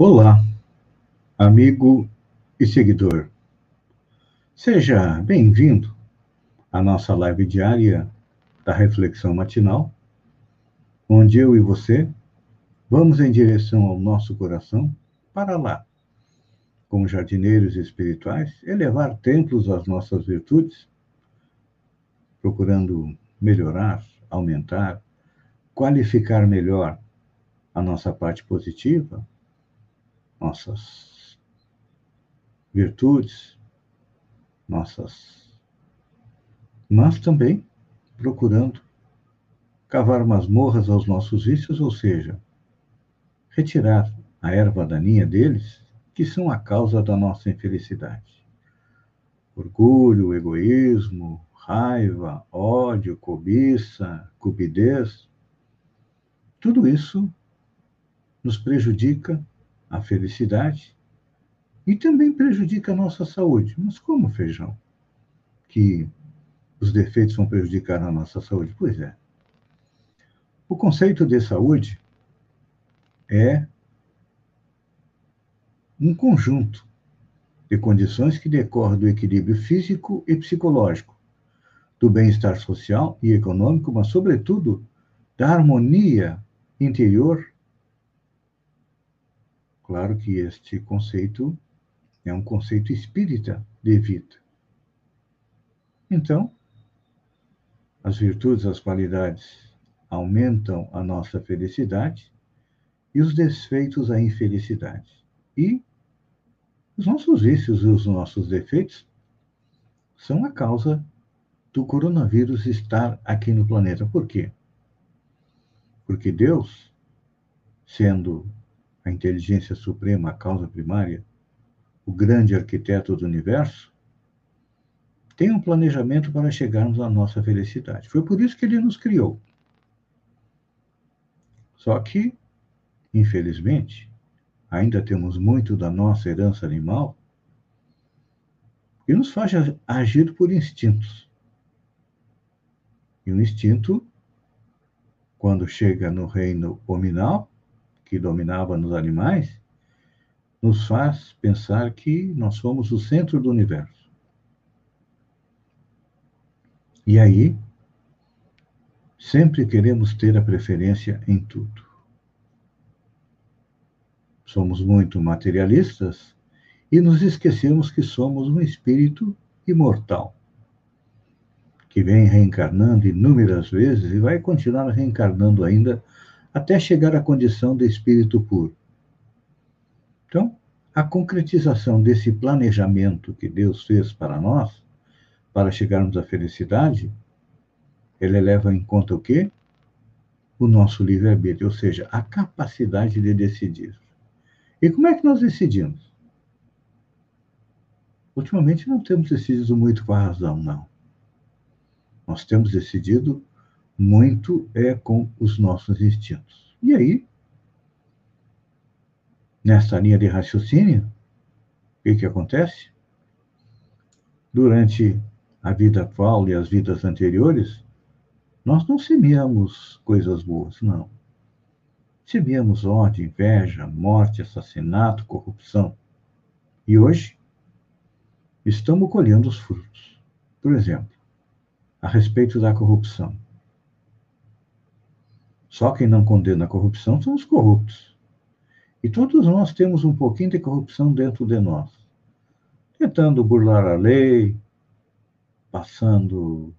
Olá, amigo e seguidor. Seja bem-vindo à nossa live diária da Reflexão Matinal, onde eu e você vamos em direção ao nosso coração para lá, como jardineiros espirituais, elevar templos às nossas virtudes, procurando melhorar, aumentar, qualificar melhor a nossa parte positiva nossas virtudes, nossas. Mas também procurando cavar masmorras aos nossos vícios, ou seja, retirar a erva daninha deles, que são a causa da nossa infelicidade. Orgulho, egoísmo, raiva, ódio, cobiça, cupidez, tudo isso nos prejudica a felicidade e também prejudica a nossa saúde. Mas como, feijão? Que os defeitos vão prejudicar a nossa saúde? Pois é. O conceito de saúde é um conjunto de condições que decorrem do equilíbrio físico e psicológico, do bem-estar social e econômico, mas, sobretudo, da harmonia interior Claro que este conceito é um conceito espírita de vida. Então, as virtudes, as qualidades aumentam a nossa felicidade e os desfeitos a infelicidade. E os nossos vícios e os nossos defeitos são a causa do coronavírus estar aqui no planeta. Por quê? Porque Deus, sendo a inteligência suprema, a causa primária, o grande arquiteto do universo, tem um planejamento para chegarmos à nossa felicidade. Foi por isso que ele nos criou. Só que, infelizmente, ainda temos muito da nossa herança animal e nos faz agir por instintos. E o instinto, quando chega no reino hominal, que dominava nos animais, nos faz pensar que nós somos o centro do universo. E aí, sempre queremos ter a preferência em tudo. Somos muito materialistas e nos esquecemos que somos um espírito imortal, que vem reencarnando inúmeras vezes e vai continuar reencarnando ainda até chegar à condição de espírito puro. Então, a concretização desse planejamento que Deus fez para nós, para chegarmos à felicidade, ele leva em conta o quê? O nosso livre-arbítrio, ou seja, a capacidade de decidir. E como é que nós decidimos? Ultimamente não temos decidido muito com a razão, não. Nós temos decidido muito é com os nossos instintos. E aí, nessa linha de raciocínio, o que, que acontece? Durante a vida atual e as vidas anteriores, nós não semeamos coisas boas, não. Semeamos ódio, inveja, morte, assassinato, corrupção. E hoje, estamos colhendo os frutos. Por exemplo, a respeito da corrupção. Só quem não condena a corrupção são os corruptos. E todos nós temos um pouquinho de corrupção dentro de nós. Tentando burlar a lei, passando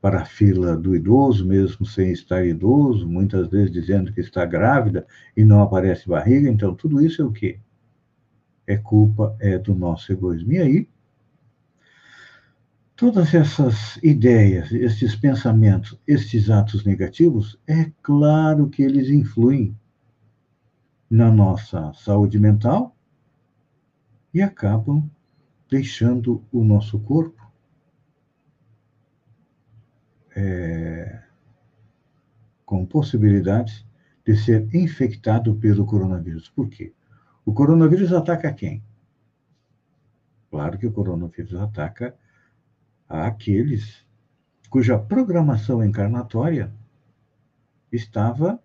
para a fila do idoso, mesmo sem estar idoso, muitas vezes dizendo que está grávida e não aparece barriga. Então, tudo isso é o quê? É culpa, é do nosso egoísmo. E aí, Todas essas ideias, esses pensamentos, esses atos negativos, é claro que eles influem na nossa saúde mental e acabam deixando o nosso corpo é, com possibilidades de ser infectado pelo coronavírus. Por quê? O coronavírus ataca quem? Claro que o coronavírus ataca àqueles cuja programação encarnatória estava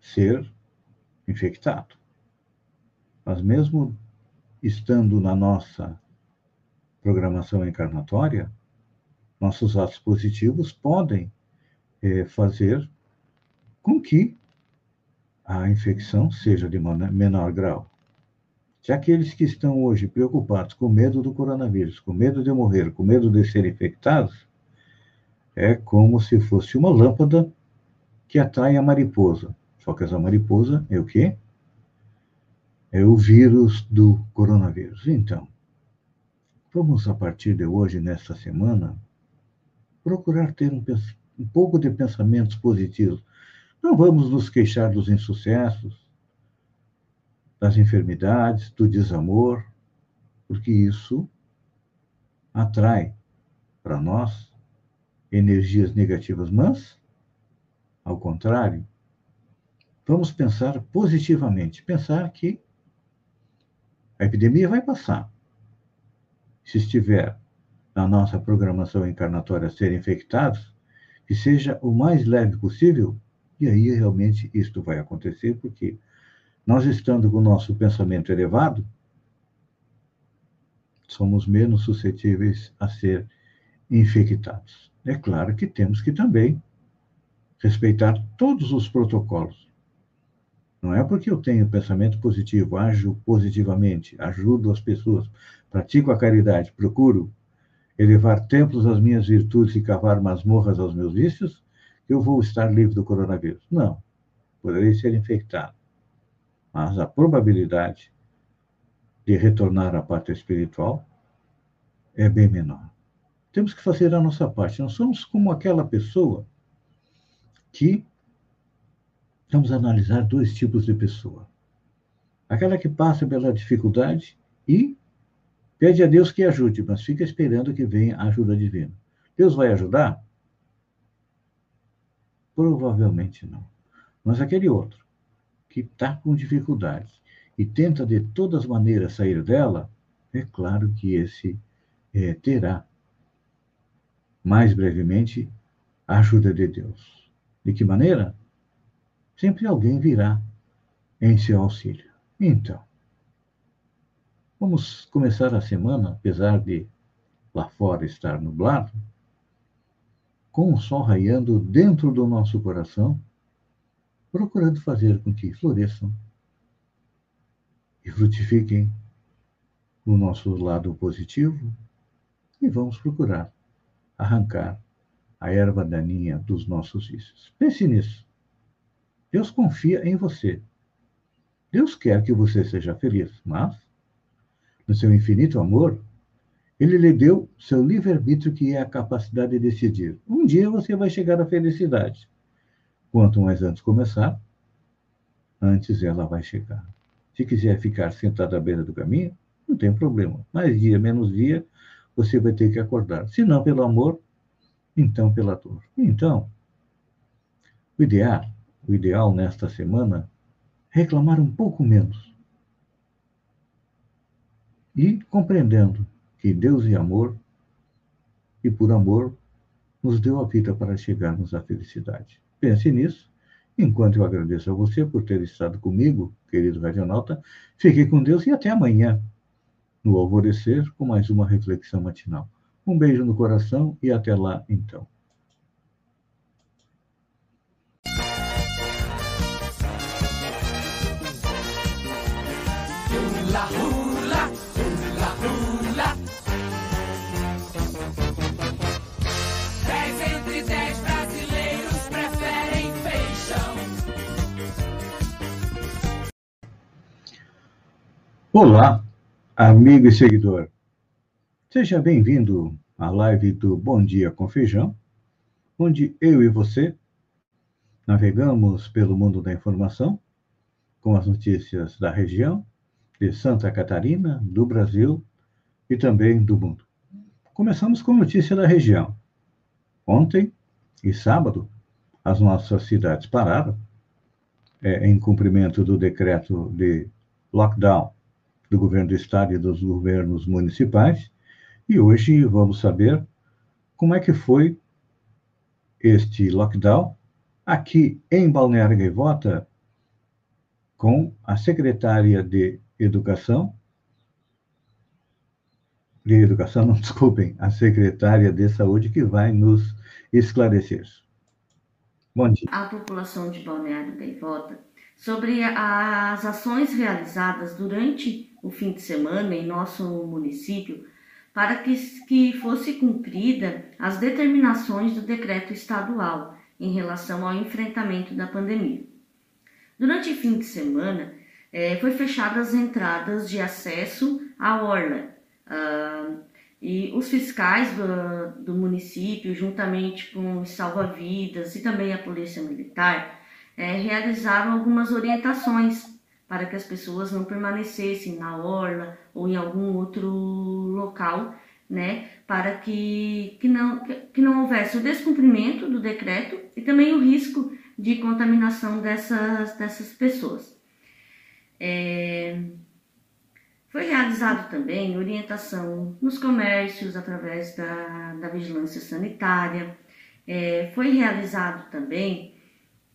ser infectado. Mas mesmo estando na nossa programação encarnatória, nossos atos positivos podem é, fazer com que a infecção seja de menor grau. Se aqueles que estão hoje preocupados com medo do coronavírus, com medo de morrer, com medo de ser infectados, é como se fosse uma lâmpada que atrai a mariposa. Só que essa mariposa é o quê? É o vírus do coronavírus. Então, vamos a partir de hoje, nesta semana, procurar ter um, um pouco de pensamentos positivos. Não vamos nos queixar dos insucessos, das enfermidades, do desamor, porque isso atrai para nós energias negativas, mas, ao contrário, vamos pensar positivamente, pensar que a epidemia vai passar. Se estiver na nossa programação encarnatória ser infectados, que seja o mais leve possível, e aí realmente isto vai acontecer, porque nós estando com o nosso pensamento elevado, somos menos suscetíveis a ser infectados. É claro que temos que também respeitar todos os protocolos. Não é porque eu tenho pensamento positivo, ajo positivamente, ajudo as pessoas, pratico a caridade, procuro elevar templos às minhas virtudes e cavar masmorras aos meus vícios, que eu vou estar livre do coronavírus. Não. Poderei ser infectado. Mas a probabilidade de retornar à parte espiritual é bem menor. Temos que fazer a nossa parte. Nós somos como aquela pessoa que. Vamos analisar dois tipos de pessoa. Aquela que passa pela dificuldade e Pede a Deus que ajude, mas fica esperando que venha a ajuda divina. Deus vai ajudar? Provavelmente não. Mas aquele outro, que está com dificuldades e tenta de todas as maneiras sair dela, é claro que esse é, terá, mais brevemente, a ajuda de Deus. De que maneira? Sempre alguém virá em seu auxílio. Então, Vamos começar a semana, apesar de lá fora estar nublado, com o sol raiando dentro do nosso coração, procurando fazer com que floresçam e frutifiquem o nosso lado positivo e vamos procurar arrancar a erva daninha dos nossos vícios. Pense nisso. Deus confia em você. Deus quer que você seja feliz, mas no seu infinito amor, ele lhe deu seu livre-arbítrio, que é a capacidade de decidir. Um dia você vai chegar à felicidade. Quanto mais antes começar, antes ela vai chegar. Se quiser ficar sentado à beira do caminho, não tem problema. Mais dia, menos dia, você vai ter que acordar. Se não pelo amor, então pela dor. Então, o ideal, o ideal nesta semana, é reclamar um pouco menos e compreendendo que Deus é amor e por amor nos deu a vida para chegarmos à felicidade. Pense nisso. Enquanto eu agradeço a você por ter estado comigo, querido Radionauta, fique com Deus e até amanhã, no alvorecer, com mais uma reflexão matinal. Um beijo no coração e até lá, então. Olá, amigo e seguidor. Seja bem-vindo à live do Bom Dia com Feijão, onde eu e você navegamos pelo mundo da informação com as notícias da região, de Santa Catarina, do Brasil e também do mundo. Começamos com notícia da região. Ontem e sábado, as nossas cidades pararam é, em cumprimento do decreto de lockdown do governo do estado e dos governos municipais. E hoje vamos saber como é que foi este lockdown aqui em Balneário Gaivota. com a secretária de Educação, de Educação, não desculpem, a secretária de Saúde, que vai nos esclarecer. Bom dia. A população de Balneário Gaivota sobre as ações realizadas durante o fim de semana em nosso município para que, que fosse cumprida as determinações do decreto estadual em relação ao enfrentamento da pandemia. Durante o fim de semana, é, foi fechadas as entradas de acesso à Orla. Uh, e os fiscais do, do, município, juntamente com os salva-vidas e também a Polícia Militar, é, realizaram algumas orientações para que as pessoas não permanecessem na orla ou em algum outro local, né, para que, que, não, que não houvesse o descumprimento do decreto e também o risco de contaminação dessas, dessas pessoas. É, foi realizado também orientação nos comércios através da, da vigilância sanitária. É, foi realizado também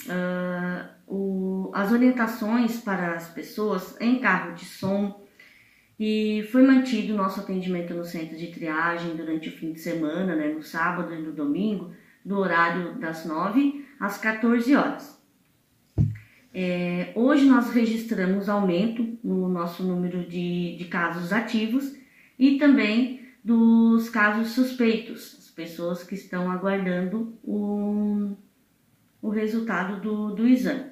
uh, o, as orientações para as pessoas em carro de som e foi mantido nosso atendimento no centro de triagem durante o fim de semana, né, no sábado e no domingo, do horário das 9 às 14 horas. É, hoje nós registramos aumento no nosso número de, de casos ativos e também dos casos suspeitos, as pessoas que estão aguardando o, o resultado do, do exame.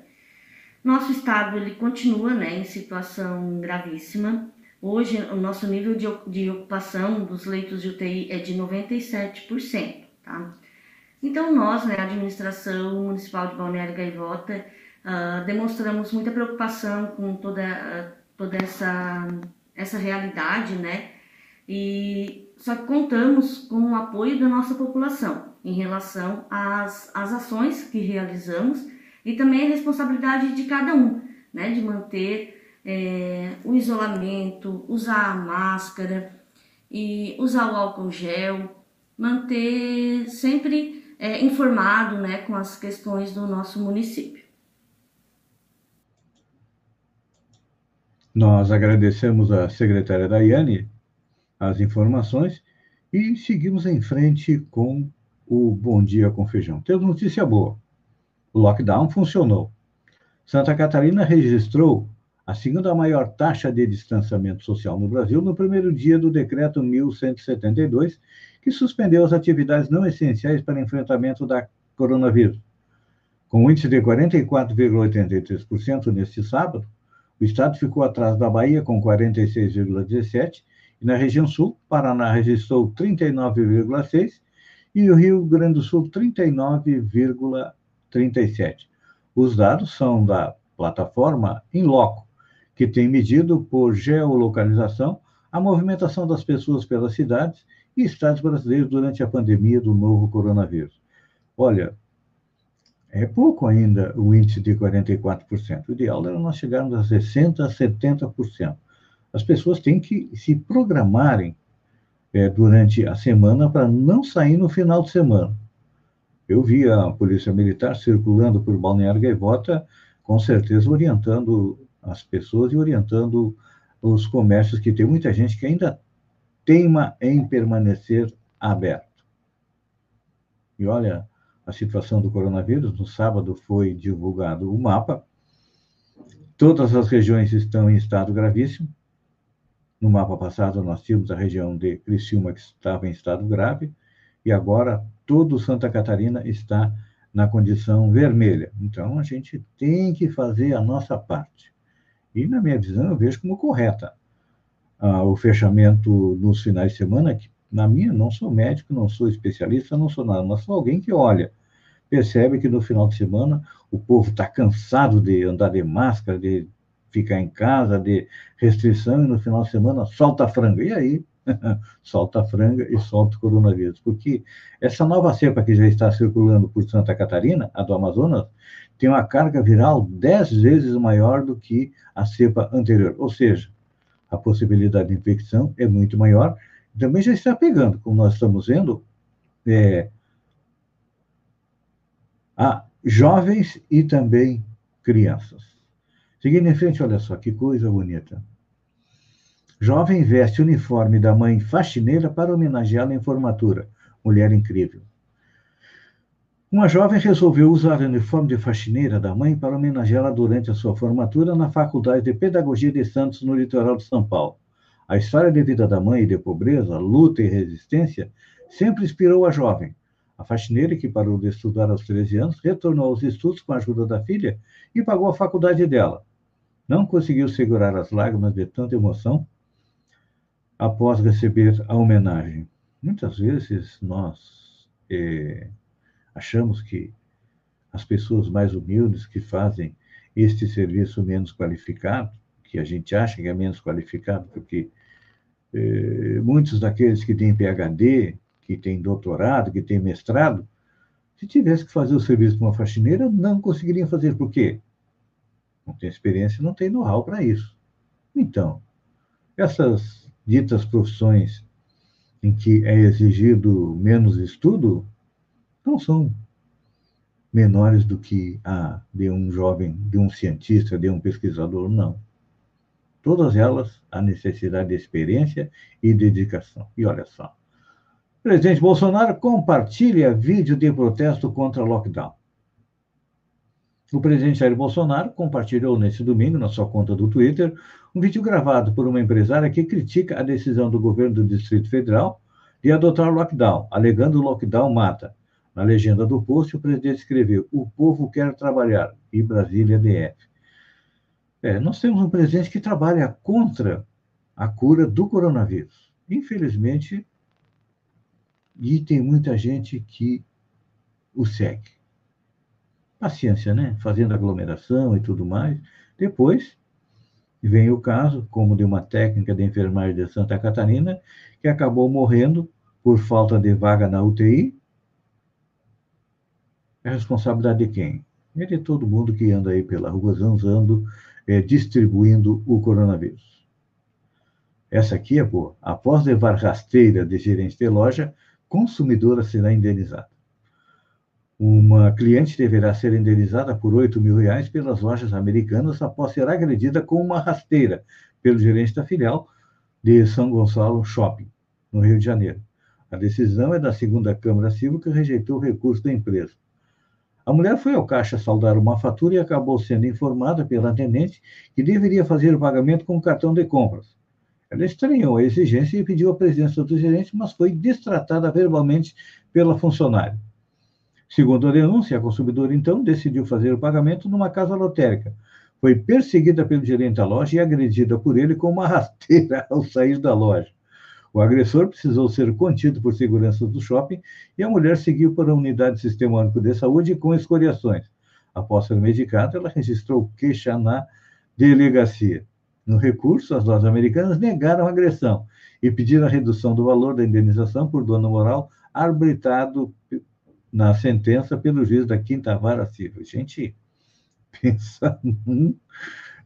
Nosso estado ele continua né, em situação gravíssima. Hoje o nosso nível de, de ocupação dos leitos de UTI é de 97%. Tá? Então, nós, né, a administração municipal de Balneário Gaivota, uh, demonstramos muita preocupação com toda, uh, toda essa, essa realidade, né? E só que contamos com o apoio da nossa população em relação às, às ações que realizamos e também a responsabilidade de cada um, né? De manter é, o isolamento, usar a máscara e usar o álcool gel, manter sempre é, informado né, com as questões do nosso município. Nós agradecemos à secretária Daiane as informações e seguimos em frente com o Bom Dia com Feijão. Temos notícia boa. O lockdown funcionou. Santa Catarina registrou a segunda maior taxa de distanciamento social no Brasil no primeiro dia do decreto 1172, que suspendeu as atividades não essenciais para enfrentamento da coronavírus. Com um índice de 44,83% neste sábado, o estado ficou atrás da Bahia com 46,17% e na região sul, Paraná registrou 39,6% e o Rio Grande do Sul 39,37%. Os dados são da plataforma Inloco, que tem medido por geolocalização a movimentação das pessoas pelas cidades e estados brasileiros durante a pandemia do novo coronavírus. Olha, é pouco ainda o índice de 44%. O ideal era nós chegarmos a 60%, a 70%. As pessoas têm que se programarem é, durante a semana para não sair no final de semana. Eu vi a Polícia Militar circulando por Balneário Gaivota, com certeza orientando as pessoas e orientando os comércios, que tem muita gente que ainda teima em permanecer aberto. E olha, a situação do coronavírus, no sábado foi divulgado o mapa. Todas as regiões estão em estado gravíssimo. No mapa passado, nós tínhamos a região de Criciúma, que estava em estado grave, e agora todo Santa Catarina está na condição vermelha. Então, a gente tem que fazer a nossa parte. E, na minha visão, eu vejo como correta ah, o fechamento nos finais de semana, que, na minha, não sou médico, não sou especialista, não sou nada, mas sou alguém que olha, percebe que no final de semana o povo está cansado de andar de máscara, de ficar em casa, de restrição, e no final de semana solta a franga. E aí? solta a franga e solta o coronavírus. Porque essa nova cepa que já está circulando por Santa Catarina, a do Amazonas, tem uma carga viral dez vezes maior do que a cepa anterior. Ou seja, a possibilidade de infecção é muito maior. Também já está pegando, como nós estamos vendo, é, a jovens e também crianças. Seguindo em frente, olha só que coisa bonita. Jovem veste uniforme da mãe faxineira para homenageá-la em formatura. Mulher incrível. Uma jovem resolveu usar o uniforme de faxineira da mãe para homenageá-la durante a sua formatura na Faculdade de Pedagogia de Santos, no litoral de São Paulo. A história de vida da mãe e de pobreza, luta e resistência sempre inspirou a jovem. A faxineira, que parou de estudar aos 13 anos, retornou aos estudos com a ajuda da filha e pagou a faculdade dela. Não conseguiu segurar as lágrimas de tanta emoção após receber a homenagem. Muitas vezes nós eh, Achamos que as pessoas mais humildes que fazem este serviço menos qualificado, que a gente acha que é menos qualificado, porque eh, muitos daqueles que têm PhD, que têm doutorado, que têm mestrado, se tivesse que fazer o serviço de uma faxineira, não conseguiriam fazer. Por quê? Não tem experiência, não tem know-how para isso. Então, essas ditas profissões em que é exigido menos estudo, não são menores do que a de um jovem, de um cientista, de um pesquisador, não. Todas elas a necessidade de experiência e dedicação. E olha só. Presidente Bolsonaro compartilha vídeo de protesto contra lockdown. O presidente Jair Bolsonaro compartilhou nesse domingo, na sua conta do Twitter, um vídeo gravado por uma empresária que critica a decisão do governo do Distrito Federal de adotar o lockdown, alegando o lockdown mata na legenda do post, o presidente escreveu: O povo quer trabalhar, e Brasília DF. É, nós temos um presidente que trabalha contra a cura do coronavírus. Infelizmente, e tem muita gente que o segue. Paciência, né? Fazendo aglomeração e tudo mais. Depois vem o caso, como de uma técnica de enfermagem de Santa Catarina, que acabou morrendo por falta de vaga na UTI é responsabilidade de quem? É de todo mundo que anda aí pela rua zanzando, é, distribuindo o coronavírus. Essa aqui é boa. Após levar rasteira de gerente de loja, consumidora será indenizada. Uma cliente deverá ser indenizada por 8 mil reais pelas lojas americanas após ser agredida com uma rasteira pelo gerente da filial de São Gonçalo Shopping, no Rio de Janeiro. A decisão é da segunda Câmara Civil que rejeitou o recurso da empresa. A mulher foi ao caixa saldar uma fatura e acabou sendo informada pela atendente que deveria fazer o pagamento com o cartão de compras. Ela estranhou a exigência e pediu a presença do gerente, mas foi destratada verbalmente pela funcionária. Segundo a denúncia, a consumidora então decidiu fazer o pagamento numa casa lotérica. Foi perseguida pelo gerente da loja e agredida por ele com uma rasteira ao sair da loja. O agressor precisou ser contido por seguranças do shopping e a mulher seguiu para a unidade do Sistema Único de Saúde com escoriações. Após ser medicada, ela registrou queixa na delegacia. No recurso, as lojas americanas negaram a agressão e pediram a redução do valor da indenização por dano moral arbitrado na sentença pelo juiz da Quinta Vara Civil. Gente, pensa num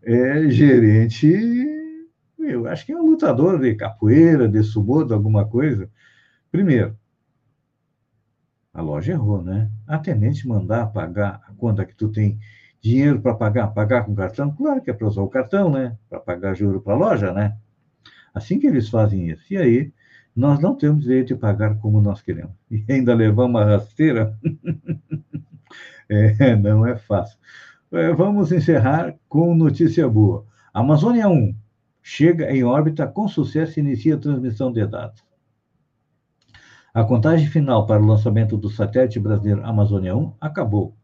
é, gerente eu acho que é um lutador de capoeira, de sumô, alguma coisa. Primeiro, a loja errou, né? A tenente mandar pagar a conta que tu tem dinheiro para pagar, pagar com cartão, claro que é para usar o cartão, né? Para pagar juro para a loja, né? Assim que eles fazem isso. E aí, nós não temos direito de pagar como nós queremos. E ainda levar uma rasteira, é, não é fácil. É, vamos encerrar com notícia boa. Amazônia 1, chega em órbita com sucesso e inicia a transmissão de dados. A contagem final para o lançamento do satélite brasileiro Amazônia 1 acabou.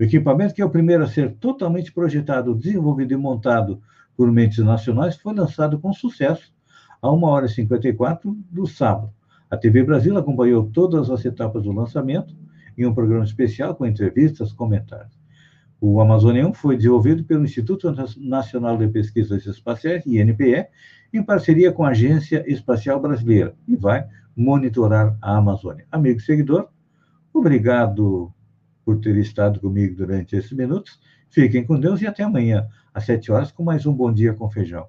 O equipamento, que é o primeiro a ser totalmente projetado, desenvolvido e montado por mentes nacionais, foi lançado com sucesso a 1 hora e 54 do sábado. A TV Brasil acompanhou todas as etapas do lançamento em um programa especial com entrevistas, comentários. O Amazônia 1 foi desenvolvido pelo Instituto Nacional de Pesquisas Espaciais, INPE, em parceria com a Agência Espacial Brasileira, e vai monitorar a Amazônia. Amigo seguidor, obrigado por ter estado comigo durante esses minutos. Fiquem com Deus e até amanhã, às sete horas, com mais um Bom Dia com Feijão.